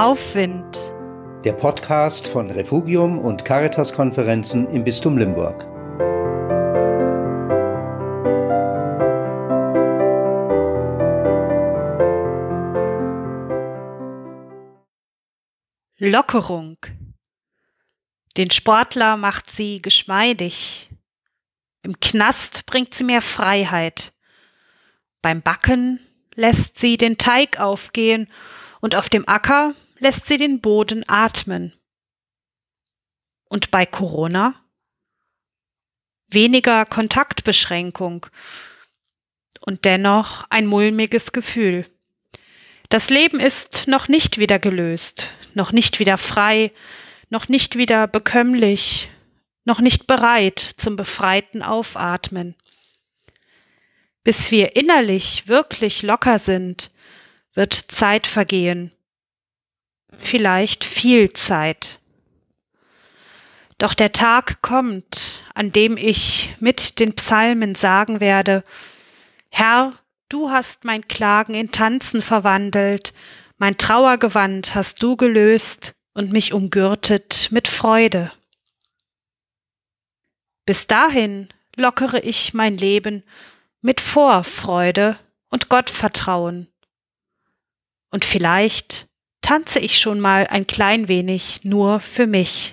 Aufwind. Der Podcast von Refugium und Caritas-Konferenzen im Bistum Limburg. Lockerung. Den Sportler macht sie geschmeidig. Im Knast bringt sie mehr Freiheit. Beim Backen lässt sie den Teig aufgehen und auf dem Acker lässt sie den Boden atmen. Und bei Corona? Weniger Kontaktbeschränkung und dennoch ein mulmiges Gefühl. Das Leben ist noch nicht wieder gelöst, noch nicht wieder frei, noch nicht wieder bekömmlich, noch nicht bereit zum befreiten Aufatmen. Bis wir innerlich wirklich locker sind, wird Zeit vergehen. Vielleicht viel Zeit. Doch der Tag kommt, an dem ich mit den Psalmen sagen werde, Herr, du hast mein Klagen in Tanzen verwandelt, mein Trauergewand hast du gelöst und mich umgürtet mit Freude. Bis dahin lockere ich mein Leben mit Vorfreude und Gottvertrauen. Und vielleicht tanze ich schon mal ein klein wenig nur für mich.